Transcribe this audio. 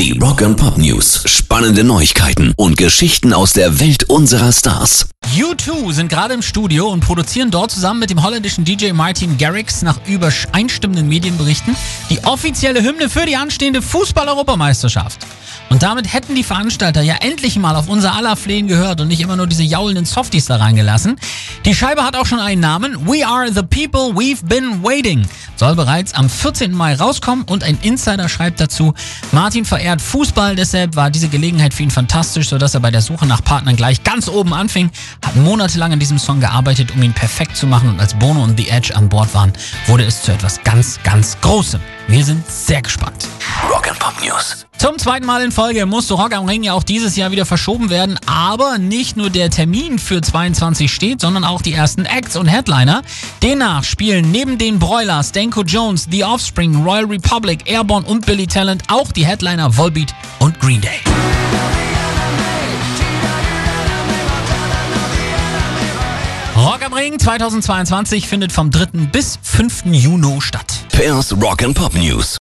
Die Rock and Pop News. Spannende Neuigkeiten und Geschichten aus der Welt unserer Stars. U2 sind gerade im Studio und produzieren dort zusammen mit dem holländischen DJ Martin Garrix nach übereinstimmenden Medienberichten die offizielle Hymne für die anstehende Fußball-Europameisterschaft. Und damit hätten die Veranstalter ja endlich mal auf unser aller Flehen gehört und nicht immer nur diese jaulenden Softies da reingelassen. Die Scheibe hat auch schon einen Namen. We are the people we've been waiting. Soll bereits am 14. Mai rauskommen und ein Insider schreibt dazu, Martin verehrt Fußball, deshalb war diese Gelegenheit für ihn fantastisch, sodass er bei der Suche nach Partnern gleich ganz oben anfing, hat monatelang an diesem Song gearbeitet, um ihn perfekt zu machen und als Bono und The Edge an Bord waren, wurde es zu etwas ganz, ganz Großem. Wir sind sehr gespannt. Rock and Pop News. Zum zweiten Mal in Folge musste Rock am Ring ja auch dieses Jahr wieder verschoben werden, aber nicht nur der Termin für 22 steht, sondern auch die ersten Acts und Headliner. Demnach spielen neben den Broilers, Danko Jones, The Offspring, Royal Republic, Airborne und Billy Talent auch die Headliner Volbeat und Green Day. Rock am Ring 2022 findet vom 3. bis 5. Juni statt. Pairs Rock and Pop News.